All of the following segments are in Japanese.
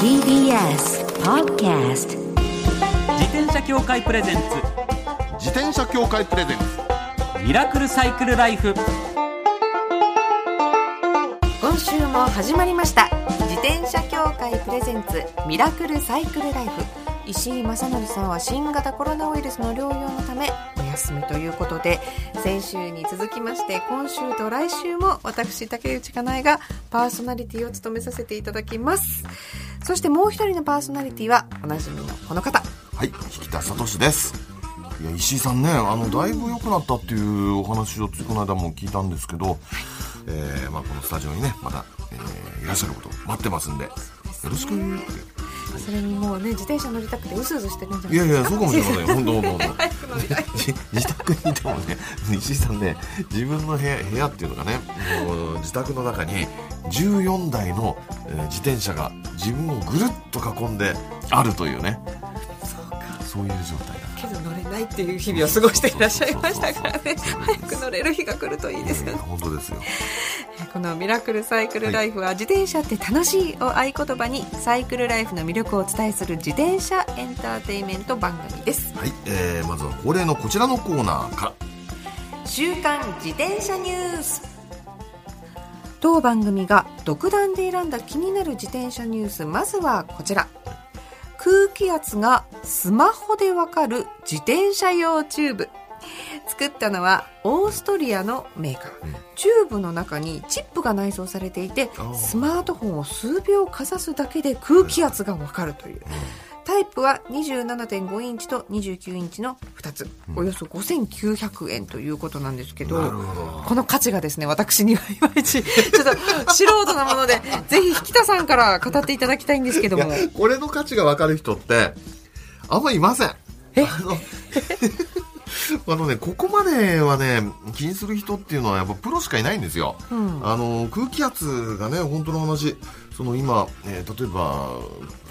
TBS Podcast 自転車協会プレゼンツ。自転車協会プレゼンツ。ミラクルサイクルライフ。今週も始まりました。自転車協会プレゼンツ。ミラクルサイクルライフ。石井正則さんは新型コロナウイルスの療養のためお休みということで先週に続きまして今週と来週も私竹内かなえがパーソナリティを務めさせていただきます。そしてもう一人のパーソナリティはおなじみのこの方。はい引田聡です。いや石井さんねあのだいぶ良くなったっていうお話をついこの間も聞いたんですけど、えーまあ、このスタジオにねまだ、えーいらっしゃることを待ってますんでよろしくそれにもうね自転車乗りたくてうずうずしてるんじゃないいやいやそうかもしれません 本当本当。自宅にいてもね石井さんね自分の部屋部屋っていうのがねもう自宅の中に14台の、えー自転車が自分をぐるっと囲んであるというね。そうか。そういう状態だ。けど乗れないっていう日々を過ごしていらっしゃいましたからね。早く乗れる日が来るといいですよね。本当ですよこのミラクルサイクルライフは自転車って楽しいを合言葉にサイクルライフの魅力をお伝えする自転車エンターテインメント番組です。はい、えー、まずは恒例のこちらのコーナーから。週刊自転車ニュース。当番組が独断で選んだ気になる自転車ニュースまずはこちら。空気圧がスマホでわかる自転車用チューブ作ったのはオーストリアのメーカー、チューブの中にチップが内蔵されていてー。スマートフォンを数秒かざすだけで空気圧がわかるという。タイプは27.5インチと29インチの2つ、およそ5900円ということなんですけどこの価値がですね私にはいまいちちょっと素人なもので ぜひ引田さんから語っていただきたいんですけども。これの価値が分かる人ってあんまいません。え？あの あのねここまではね気にする人っていうのはやっぱプロしかいないんですよ、んあの空気圧がね本当の話その今、えー例えば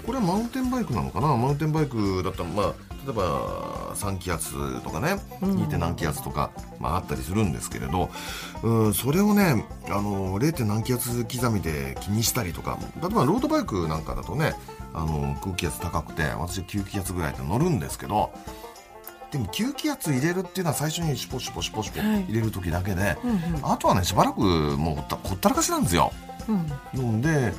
これはマウンテンバイクなのかな？マウンテンバイクだったらまあ例えば3気圧とかね 2. 点何気圧とか、まあ、あったりするんですけれどうんそれをねあの 0. 点何気圧刻みで気にしたりとか例えばロードバイクなんかだとねあの空気圧高くて私9気圧ぐらいで乗るんですけどでも吸気圧入れるっていうのは最初にシュポシュポシュポシュポはい。入れる時だけで、うんうん。あとはねしばらくもうほったらかしなんですよ。うん。なんで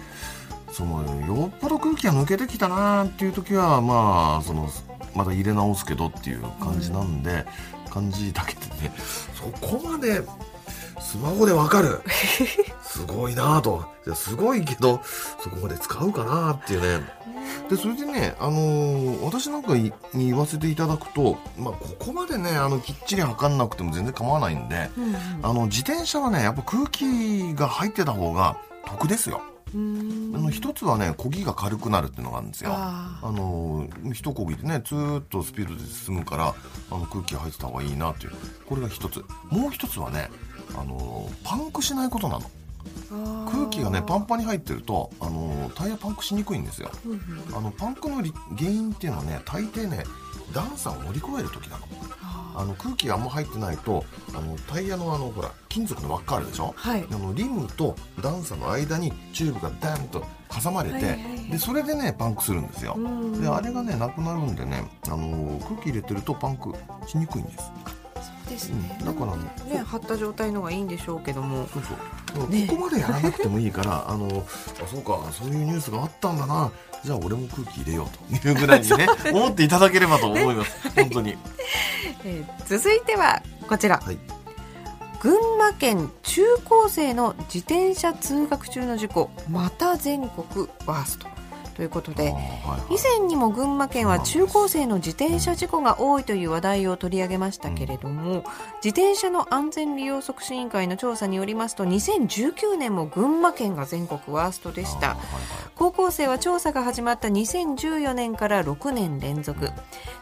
そのよっぽど空気が抜けてきたなっていう時はまあそのまた入れ直すけどっていう感じなんで、感じだけでねそこまでスマホでわかる。すごいなと。いやすごいけどそこまで使うかなっていうね。でそれでね、あのー私なんかに言わせていただくと、まあ、ここまでねあのきっちり測んなくても全然構わないんで、あの自転車はねやっぱ空気が入ってた方が得ですよ。うん。あの一つはね漕ぎが軽くなるっていうのがあるんですよ。ああの一漕ぎでねずーっとスピードで進むからあの空気が入ってた方がいいなっていう。これが一つ。もう一つはねあのパンクしないことなの。空気がねパンパンに入ってるとあのタイヤパンクしにくいんですよ。あのパンクのり原因っていうのはね大抵ね段差を乗り越える時なの。あの空気があんま入ってないとあのタイヤのあのほら金属の輪っかあるでしょ、はい。あのリムと段差の間にチューブがダンと挟まれて、はいはいはいでそれでねパンクするんですよ。ん。であれがねなくなるんでねあの空気入れてるとパンクしにくいんですですね、うんだからね張った状態のがいいんでしょうけども。そうそう。ここまでやらなくてもいいから、あのあそうかそういうニュースがあったんだな。じゃあ俺も空気入れようというぐらいにね 思っていただければと思います、本当に。えー続いてはこちら。はい。群馬県中高生の自転車通学中の事故。また全国ワーストということで以前にも群馬県は中高生の自転車事故が多いという話題を取り上げましたけれども、自転車の安全利用促進委員会の調査によりますと2019年も群馬県が全国ワーストでした高校生は調査が始まった2014年から6年連続。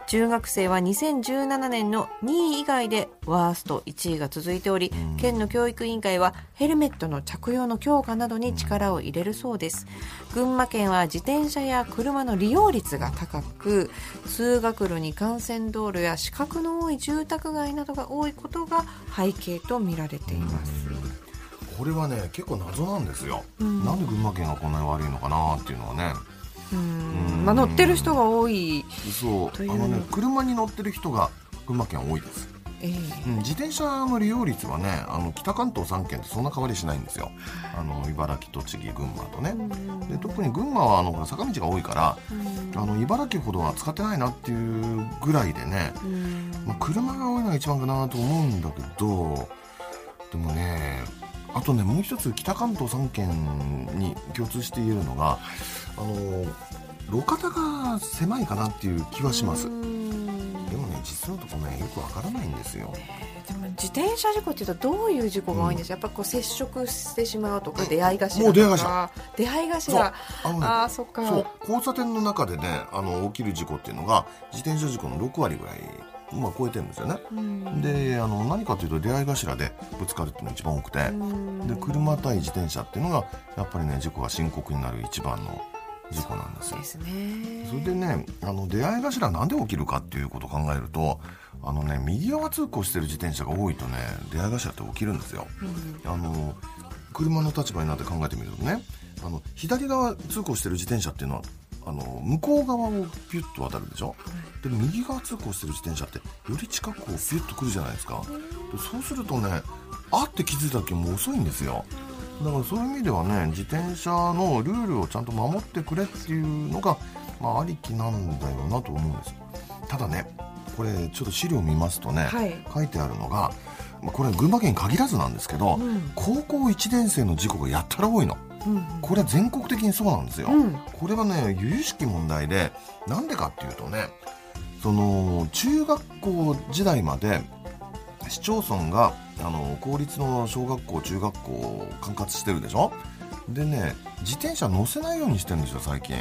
中学生は2017年の2位以外でワースト1位が続いており、県の教育委員会はヘルメットの着用の強化などに力を入れるそうです。群馬県は自転車や車の利用率が高く通学路に幹線道路や死角の多い住宅街などが多いことが背景と見られています、これはね結構謎なんですよ、なんで群馬県がこんなに悪いのかなっていうのはね。うん。まあ乗ってる人が多い、そう。あのね車に乗ってる人が群馬県多いです、ええ。うん、自転車の利用率はねあの北関東3県ってそんな変わりしないんですよ。あの茨城栃木群馬とね。で特に群馬はあの坂道が多いからあの茨城ほどは使ってないなっていうぐらいでね、まあ、車が多いのが一番かなと思うんだけどあとねもう一つ北関東3県に共通して言えるのがあの路肩が狭いかなっていう気はします。でもね実のところねよくわからないんですよ。自転車事故っていうとどういう事故が多いんですか、やっぱこう接触してしまうとか出会い頭とか。もう出会い頭。あのねああそっか。交差点の中でねあの起きる事故っていうのが自転車事故の6割ぐらい、まあ、超えてるんですよね、うん。であの何かというと出会い頭でぶつかるっていうのが一番多くて、うん。で車対自転車っていうのがやっぱりね事故が深刻になる一番の事故なんですよ。ですね。それでねあの出会い頭なんで起きるかっていうことを考えるとあのね右側通行してる自転車が多いとね出会い頭って起きるんですよ、あの車の立場になって考えてみるとねあの左側通行してる自転車っていうのはあの向こう側をピュッと渡るでしょ、で右側通行してる自転車ってより近くをピュッと来るじゃないですか、でそうするとねあって気づいた時もう遅いんですよ。だからそういう意味ではね自転車のルールをちゃんと守ってくれっていうのが、まあ、ありきなんだよなと思うんです。ただねこれちょっと資料見ますとね、はい。書いてあるのがまあこれ群馬県に限らずなんですけど、うん。高校1年生の事故がやったら多いのうんこれは全国的にそうなんですよ、うん。これはね由々しき問題でなんでかっていうとねその中学校時代まで市町村があの公立の小学校中学校を管轄してるでしょ？でね自転車乗せないようにしてるんですよ最近。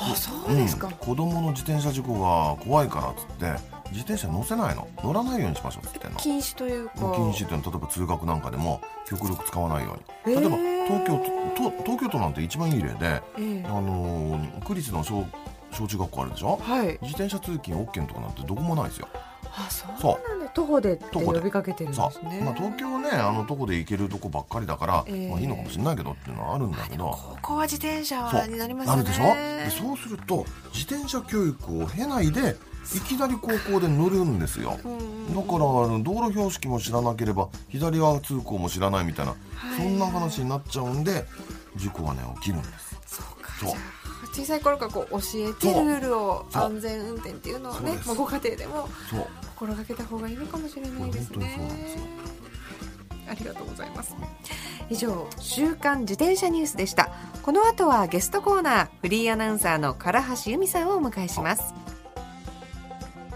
あそうですか。ん、子供の自転車事故が怖いからっつって自転車乗せないの。乗らないようにしましょうっつってんの。禁止というか。禁止っていうの。は例えば通学なんかでも極力使わないように。例えば東京都と東京都なんて一番いい例で、ええ。あのー区立の小小中学校あるでしょ？はい。自転車通勤 OK のとこなんてどこもないですよ。あそうそうなんだ。徒歩でって徒歩で。呼びかけてるんでさすね。まあ、東京はねあのとこで行けるとこばっかりだから、ええ。まあ、いいのかもしれないけどっていうのはあるんだけど。高校は自転車になりますよね。なるでしょ？でそうすると自転車教育を経ないでいきなり高校で乗るんですよ。だから道路標識も知らなければ左側通行も知らないみたいな、そんな話になっちゃうんで事故はね起きるんです。そうか。そう。小さい頃からこう教えてルールを安全運転っていうのをねまあご家庭でも心がけた方がいいのかもしれないです本当にそうねなんですよ。ありがとうございます。以上週刊自転車ニュースでした。この後はゲストコーナーフリーアナウンサーの唐橋由美さんをお迎えします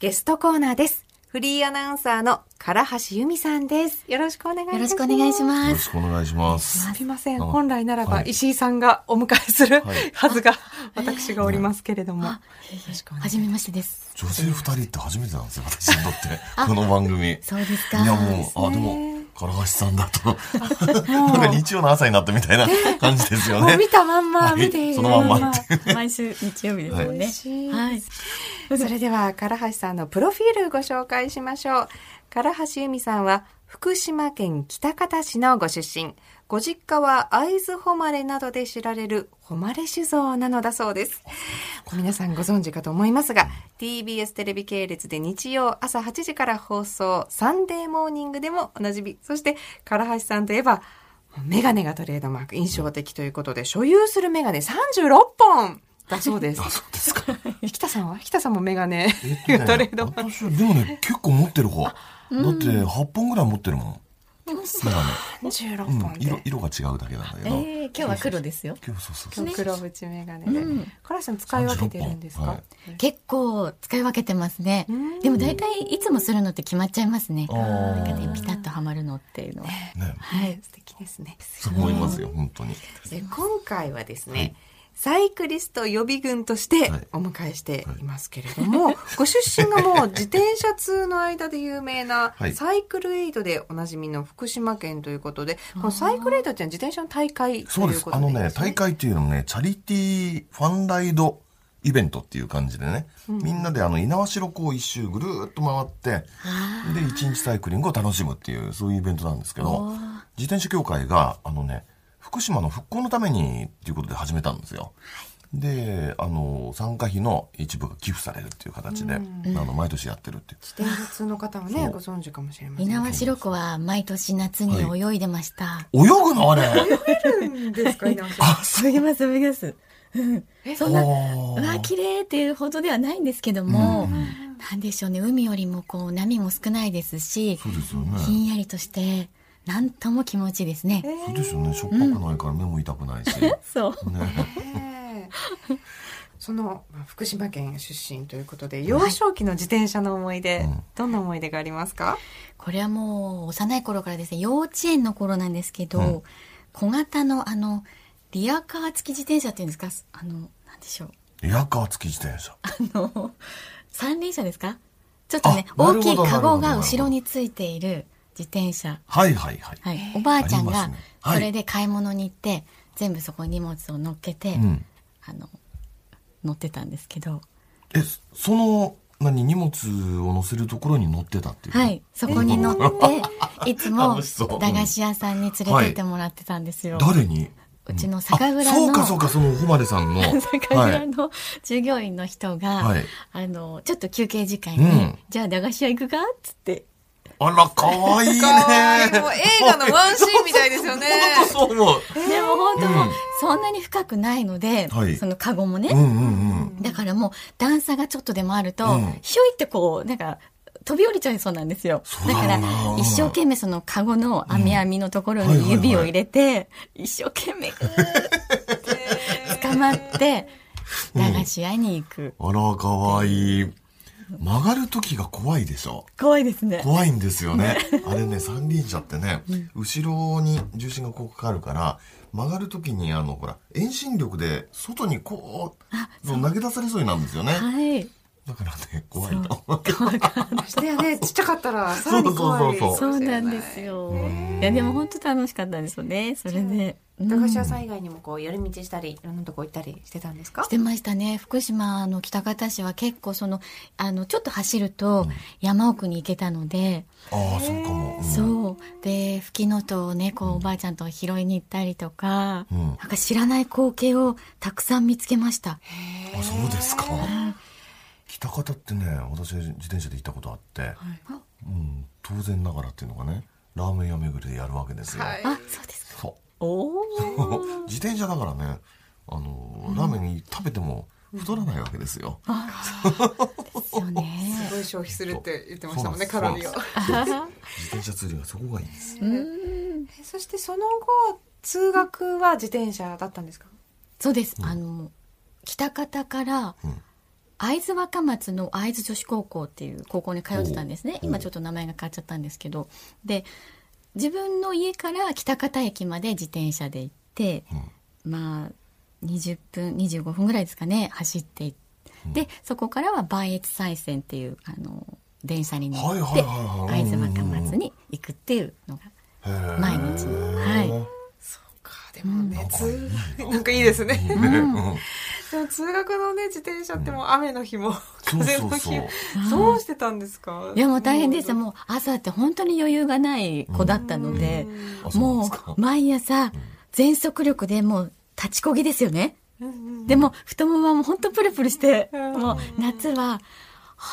ゲストコーナーです。フリーアナウンサーの唐橋由美さんです。よろしくお願いします。よろしくお願いしよます。ろしくお願いします。すみません。あ本来ならばはい。石井さんがお迎えするはい。はずが私がおりますけれども、よあろしくお願いしはじめましてです。女性二人って初めてなんですよ私にとって。この番組。いそうですか。やもうあでも唐橋さんだと。なんか日曜の朝になったみたいな感じですよね。もう見たまんまはい。見ているそのまんま。って毎週日曜日ですよね。しい。はい。それでは唐橋さんのプロフィールご紹介しましょう。唐橋由美さんは福島県喜多方市のご出身。ご実家は会津誉れなどで知られる誉れ酒造なのだそうです。皆さんご存知かと思いますが TBS テレビ系列で日曜朝8時から放送サンデーモーニングでもおなじみ。そして唐橋さんといえばメガネがトレードマーク。印象的ということで所有するメガネ36本。だそうです。あそうですか。引田さんは？引田さんもメガネ。えっと トレねード。マーク私はでもね結構持ってる方。だって8本ぐらい持ってるもん。メガ16ネ、本うん、色で、色が違うだけなんだけど、えー、今日は黒ですよ。今日そうそうそう。黒縁メガネで、カラさん使い分けてるんですか、36本はい。結構使い分けてますね。ん。でも大体いつもするのって決まっちゃいますね。なんかね、ピタッとはまるのっていうのは。ね。はい、素敵ですね。そう思いますよ本当に。で今回はですね、サイクリスト予備軍としてはい。お迎えしていますけれども、ご出身がもう自転車通の間で有名なはい。サイクルエイドでおなじみの福島県ということで、このサイクルエイドっていうのは自転車の大会とそうでいうことですあのね大会っていうのもねチャリティーファンライドイベントっていう感じでね、みんなであの猪苗代湖を一周ぐるーっと回ってで一日サイクリングを楽しむっていうそういうイベントなんですけど自転車協会があのね福島の復興のためにっていうことで始めたんですよ。であの参加費の一部が寄付されるっていう形で、あの毎年やってるっていう。自転車通の方はねご存知かもしれません。猪苗代湖は毎年夏に泳いでました。泳ぐの？あれ。ですか猪苗代泳ぎます、泳ぎます。そんな、わ、綺麗っていうほどではないんですけども、なんでしょうね、海よりもこう、波も少ないですし、そうですよね。ひんやりとして、なんとも気持ちいいですね。そうですよね。しょっぱくないから目も痛くないし、そう。ね。え えそのまあ福島県出身ということで幼少期の自転車の思い出、うん。どんな思い出がありますか？これはもう幼い頃からですね。幼稚園の頃なんですけど、うん。小型のあのリアカー付き自転車っていうんですか？あのなんでしょう。リアカー付き自転車。あの三輪車ですか？ちょっとね大きいカゴが後ろについている自転車。はいはいはい、はい、おばあちゃんがそれで買い物に行って、全部そこに荷物を乗っけて、うん。あの乗ってたんですけど。えその何荷物を乗せるところに乗ってたっていう？はい。そこに乗って、いつも駄菓子屋さんに連れてってもらってたんですよ、誰に？うちの酒蔵あそうのかそうかその誉さんの。酒はい。蔵の従業員の人が、はい。あのちょっと休憩時間に、うん。じゃあ駄菓子屋行くか？っつってあらかわいいねいい。もう映画のワンシーンみたいですよね。そう思う。でも本当もううん。そんなに深くないので、はい。そのカゴもね、うんうんうんだからもう段差がちょっとでもあると、うん。ひょいってこうなんか飛び降りちゃいそうなんですよ。だ。だから一生懸命そのカゴの網網のところうんはいはいはいに指を入れて、一生懸命グーって捕まって駄菓子屋に行く、あらかわいい曲がる時が怖いでしょ？怖いですね。怖いんですよね。あれね三輪車ってね、後ろに重心がこうかかるから曲がる時にあのほら遠心力で外にこう。投げ出されそうになるんですよね。はいだからね怖いのましてやね。ちっちゃかったらさらに怖いそうそうそうそう。なんですよ。いやでも本当楽しかったですよね。それで。駄菓子屋さん以外にもこう寄り道したりいろんなとこ行ったりしてたんですか？してましたね。福島の北方市は結構その、あの、ちょっと走ると山奥に行けたので、ああそうかも、うん。そう。で、吹きのとをね、こうおばあちゃんと拾いに行ったりとか、うん。なんか知らない光景をたくさん見つけました。あそうですか北方ってね私自転車で行ったことあって、うん、当然ながらっていうのがねラーメン屋巡りでやるわけですよ、はい。あ、そうですか。そう。おお。自転車だからねあの、ラーメン食べても太らないわけですよ、ですよね。すごい消費するって言ってましたもんねカロリーを。自転車ツーリングはそこがいいんです。えそしてその後通学は自転車だったんですか？そうです。あの、北方から、うん会津若松の会津女子高校っていう高校に通ってたんですね。今ちょっと名前が変わっちゃったんですけど。で、自分の家から北方駅まで自転車で行って、まあ、20分、25分ぐらいですかね、走って行って、で、そこからは磐越西線っていう、あの、電車に乗って、会津若松に行くっていうのが毎日はい。か。でもね、通なんかいいですね。でも通学のね、自転車ってもう雨の日も、風の日も、そうしてたんですか？いやもう大変でした。もう朝って本当に余裕がない子だったので、もう毎朝全速力でもう立ちこぎですよね。でも太ももはもう本当プルプルして、もう夏は、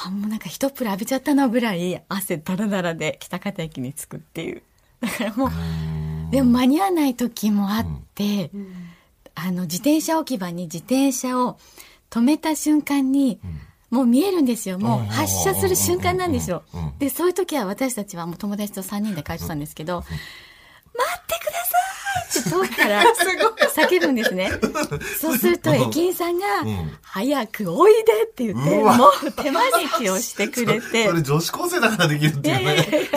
あもうなんか一プル浴びちゃったなぐらい汗だらだらで北方駅に着くっていう。だからもう、でも間に合わない時もあって、あの自転車置き場に自転車を止めた瞬間に、もう見えるんですよ。もう発車する瞬間なんですよ。で、そういう時は私たちはもう友達と3人で帰ってたんですけど、待ってくださいって遠くから 叫ぶんですね。そうすると駅員さんが、早くおいでって言って、もう手招きをしてくれて そ、れ女子高生だからできるっていうね。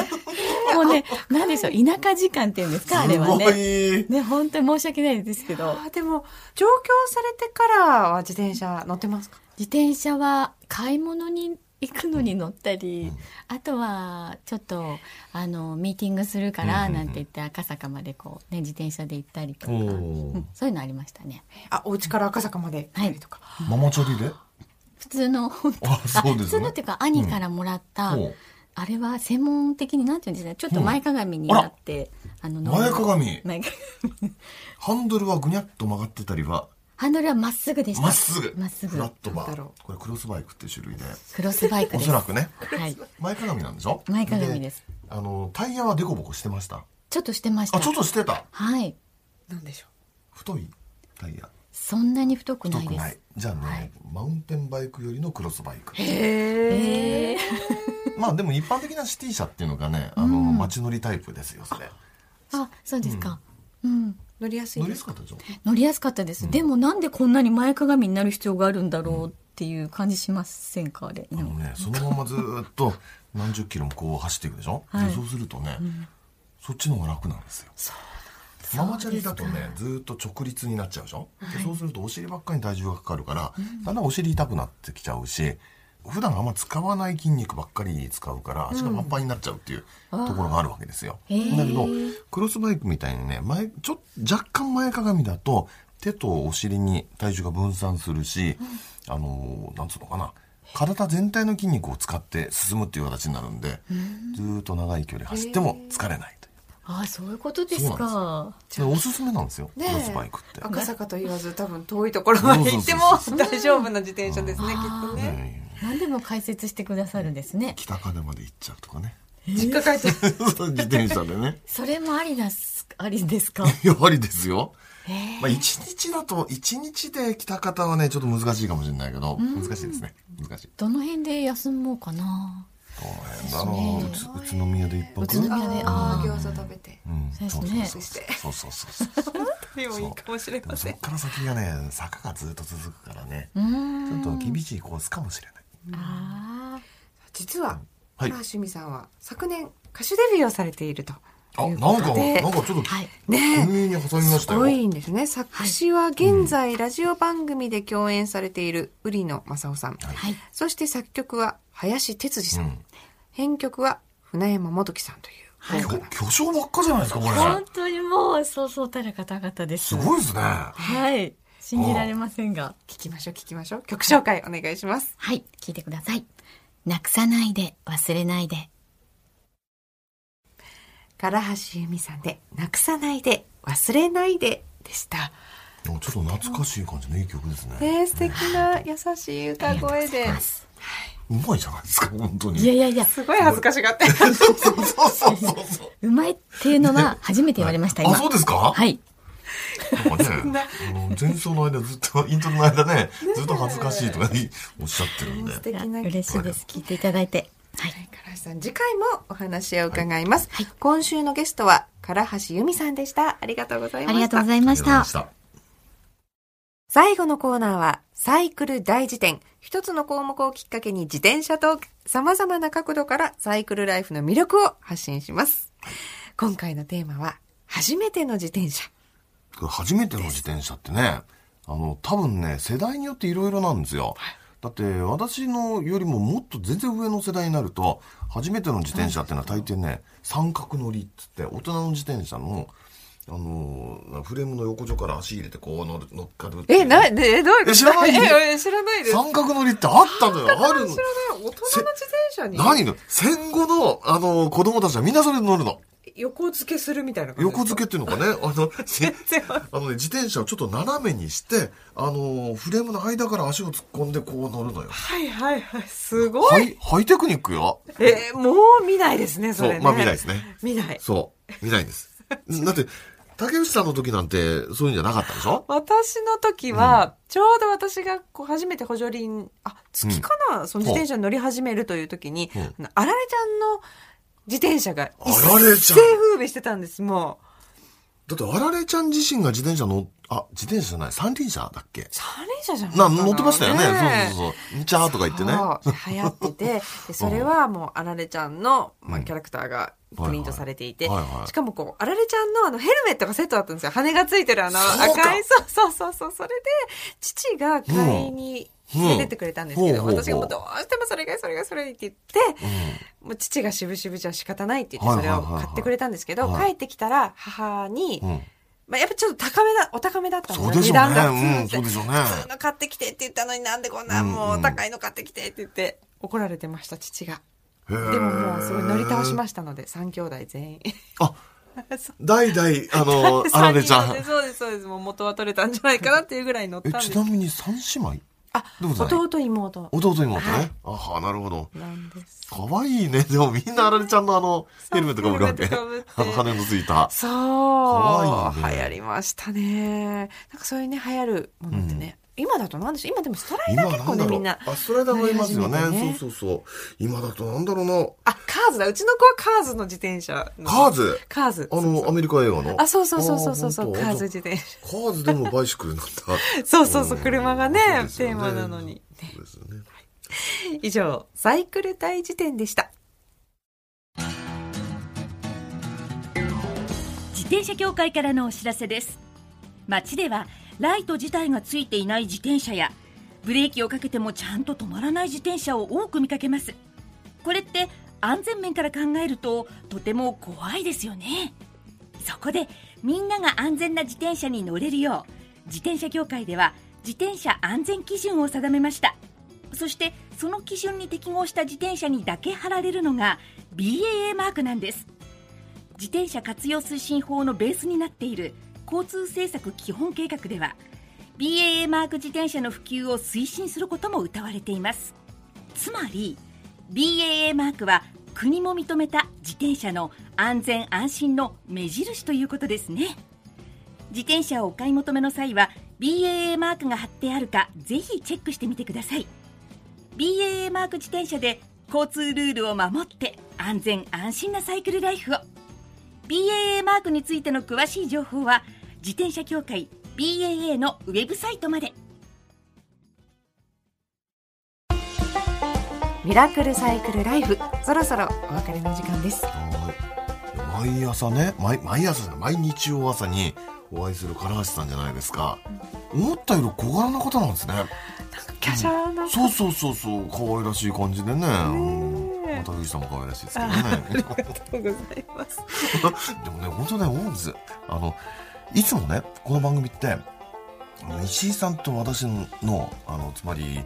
もうね、なんでしょう、田舎時間っていうんですか、あれはね。い。ね、本当に申し訳ないですけど、あでも、上京されてからは自転車乗ってますか？自転車は買い物に行くのに乗ったり、あとはちょっとあのミーティングするからなんて言って赤坂までこうね自転車で行ったりとか、うん。そういうのありましたね。あ、お家から赤坂まで行ったりとか。ママチャリで？普通の本当あそうですね。普通のっていうか兄からもらった、うん。あれは専門的になんていうんですかね。ちょっと前かがみになって、あの乗る。前かがみ。前かハンドルはぐにゃっと曲がってたりは、ハンドルはまっすぐでしたまっすぐ。まっすぐフラットバー。これクロスバイクっていう種類で。クロスバイクおですそらくね。はい前かがみなんでしょ？前かがみです。あの、タイヤはデコボコしてました？ちょっとしてましたあ、ちょっとしてた？はいなんでしょ太いタイヤ。そんなに太くないです太くない。じゃあね、マウンテンバイクよりのクロスバイク。う。へえ。え ーまあでも一般的なシティ車っていうのがね、あの、街乗りタイプですよ、それ。あそうですか、うん、乗りやすい乗りですやすかったでしょ？乗りやすかったです、でもなんでこんなに前かがみになる必要があるんだろうっていう感じしませんか？あれ、あのね、そのままずーっと何十キロもこう走っていくでしょ、はい。でそうするとね、そっちの方が楽なんですよ。ママチャリだとねずーっと直立になっちゃうでしょ、でそうするとお尻ばっかりに体重がかかるから、だんだんお尻痛くなってきちゃうし普段あんま使わない筋肉ばっかり使うから足がパンパンになっちゃうっていうところがあるわけですよ、だけどクロスバイクみたいにね前ちょ若干前かがみだと手とお尻に体重が分散するし、あのーなんつうのかな。体全体の筋肉を使って進むっていう形になるんで、ずーっと長い距離走っても疲れないという。あそういうことですか。でおすすめなんですよ、ねクロスバイクって。赤坂と言わず多分遠いところまで行っても大丈夫な自転車ですね、きっとね。ね何でも解説してくださるんですね。北金まで行っちゃうとかね。実家帰って。自転車でね。それもありだすありですか？やはりですよ。まあ一日だと、一日で北方はね、ちょっと難しいかもしれないけど、難しいですね。難しい。どの辺で休もうかな？どの辺だろう？うつ宇都宮で一泊？宇都宮でああ餃子食べて。うん。そうですね。そうそうそうそう。そう。でもいいかもしれでません。もそっから先がね、坂がずっと続くからね、ちょっと厳しいコースかもしれない。あ実は、はい原趣味さんは昨年歌手デビューをされているとあ、いうなんか、ことで。なんかちょっと、はいね不意に挟みましたよ。すごいんですね。作詞は現在ラジオ番組で共演されている売野正夫さん。ーはいそして作曲は林哲司さん。うん編曲は船山元樹さんという豪華な。巨匠ばっかじゃないですか、これ。本当にもうそうそうたる方々ですすごいですね。はい信じられませんが聞きましょう聞きましょう。曲紹介お願いします。はい聞いてくださいなくさないで忘れないで唐橋由美さんで、なくさないで、忘れないででした。ちょっと懐かしい感じのいい曲ですね。ね素敵な優しい歌声で。うまいじゃないですか、本当に。いやいやいやすごい恥ずかしがって。そうそうそうそうそう。うまいっていうのは初めて言われました今あ、そうですか？はいなんかね、あの前奏の間ずっと、イントロの間ね、ずっと恥ずかしいとかおっしゃってるんで素。敵な嬉しいです聞いていただいてはい唐橋さん、次回もお話を伺います。今週のゲストは、唐橋由美さんでした。ありがとうございました。ありがとうございました。最後のコーナーは、サイクル大辞典。一つの項目をきっかけに自転車と様々な角度からサイクルライフの魅力を発信します。今回のテーマは、初めての自転車。初めての自転車ってね、あの、多分ね、世代によっていろいろなんですよ。だって私のよりももっと全然上の世代になると初めての自転車っていうのは大抵ね三角乗りっつって大人の自転車のあのーフレームの横丁から足入れてこう乗る乗っかるえ、な、え、どういうこと？え知らない？え、え知らないです。三角乗りってあったのよ。あるの知らない。大人の自転車に。何の？戦後の、あのー子供たちはみんなそれで乗るの横付けするみたいな感じ横付けっていうのかね？あのあのね、自転車をちょっと斜めにして、あのーフレームの間から足を突っ込んでこう乗るのよ。はいはいはい。すごい。ハイ、ハイテクニックよ。えーもう見ないですね、それね。そう、まあ見ないですね。見ない。そう、見ないんです。だって、竹内さんの時なんてそういうんじゃなかったでしょ？私の時は、ちょうど私がこう初めて補助輪、あ、月かな、その自転車に乗り始めるという時に、うんあられちゃんの自転車が。一あられちゃん。世風靡してたんです、もう。だって、あられちゃん自身が自転車乗、あ、自転車じゃない、三輪車だっけ？三輪車じゃないな、乗ってましたよね。ねそうそうそう。んちゃーとか言ってね。流行ってて、でそれはもうあられちゃんの、まあ、うん。キャラクターがプリントされていて、しかもこう、あられちゃんのあのヘルメットがセットだったんですよ。羽がついてるあの赤い、そうそうそうそう、それで、父が買いにうん連れてってくれたんですけど、ほうほうほう私がもうどうしてもそれがそれがそれって言って、もう父が渋々じゃ仕方ないって言ってそれを買ってくれたんですけど、はいはいはい帰ってきたら母に、うん。うん。まあ、やっぱちょっと高めだ、お高めだったんですよ。そうでしょう値段がね。うん、そうでしょうね。普通の買ってきてって言ったのになんでこんなもう高いの買ってきてって言って怒られてました父がでももうすごい乗り倒しましたので3兄弟全員あ、代々、あの、あられちゃん。そうですそうですもう元は取れたんじゃないかなっていうぐらい乗ったえ、んですちなみに三姉妹？あ弟妹弟妹ね。はいあは、なるほど。なんですかわいいね。でもみんなあられちゃんのあの、ヘルメットかぶるわけ。あの羽のついた。そうわいいね流行りましたねなんかそういうね流行るものってね、今だと何でしょう？今でもストライダー結構ねみんなあ、ストライダーもいますよね。そうそうそう。今だとなんだろうな。あカーズだうちの子はカーズの自転車のカーズ？カーズあの、アメリカ映画の？あそうそうそうそうそうそうあカーズ本自転車当カーズでもバイシクルなんだ。そうそうそう、車がねテーマなのに。そうですよね。以上、サイクル大辞典でした。自転車協会からのお知らせです街ではライト自体がついていない自転車やブレーキをかけてもちゃんと止まらない自転車を多く見かけます。これって安全面から考えるととても怖いですよね。そこでみんなが安全な自転車に乗れるよう自転車協会では自転車安全基準を定めました。そしてその基準に適合した自転車にだけ貼られるのが BAA マークなんです。自転車活用推進法のベースになっている交通政策基本計画では BAA マーク自転車の普及を推進することも謳われています。つまり BAA マークは国も認めた自転車の安全安心の目印ということですね。自転車をお買い求めの際は BAA マークが貼ってあるかぜひチェックしてみてください。BAA マーク自転車で交通ルールを守って安全安心なサイクルライフを。BAA マークについての詳しい情報は自転車協会 BAA のウェブサイトまでミラクルサイクルライフ、そろそろお別れの時間です。はい毎朝ね、毎毎朝毎日曜朝にお会いする唐橋さんじゃないですか。思ったより小柄な方なんですね。キャシャーな。そうそうそうそう、可愛らしい感じでね。うんえまた藤さんも可愛らしいですけどね。ありがとうございます。でもね、本当ね、思うんです。あの、いつもね、この番組って、石井さんと私の、あの、つまり、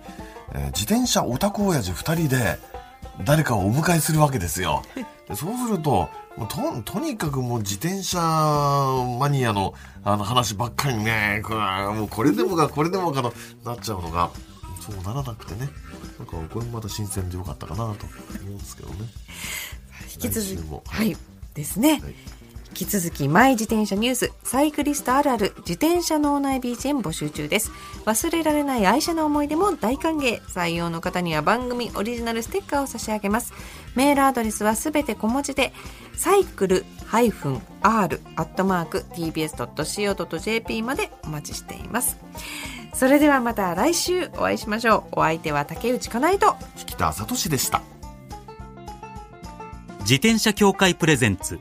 えー自転車オタク親父二人で、誰かをお迎えするわけですよ。でそうすると、もうと、とにかくもう自転車マニアの、あの話ばっかりね、これもうこれでもか、これでもかとなっちゃうのが、そうならなくてね。なんか、これもまた新鮮でよかったかなと思うんですけどね。引き続きはい。ですね。はい引き続き、マイ自転車ニュース、サイクリストあるある、自転車脳内 BGM 募集中です。忘れられない愛車の思い出も大歓迎。採用の方には番組オリジナルステッカーを差し上げます。メールアドレスはすべて小文字で、サイクル -r-tbs.co.jp までお待ちしています。それではまた来週お会いしましょう。お相手は竹内かなえと、引田聡でした。自転車協会プレゼンツ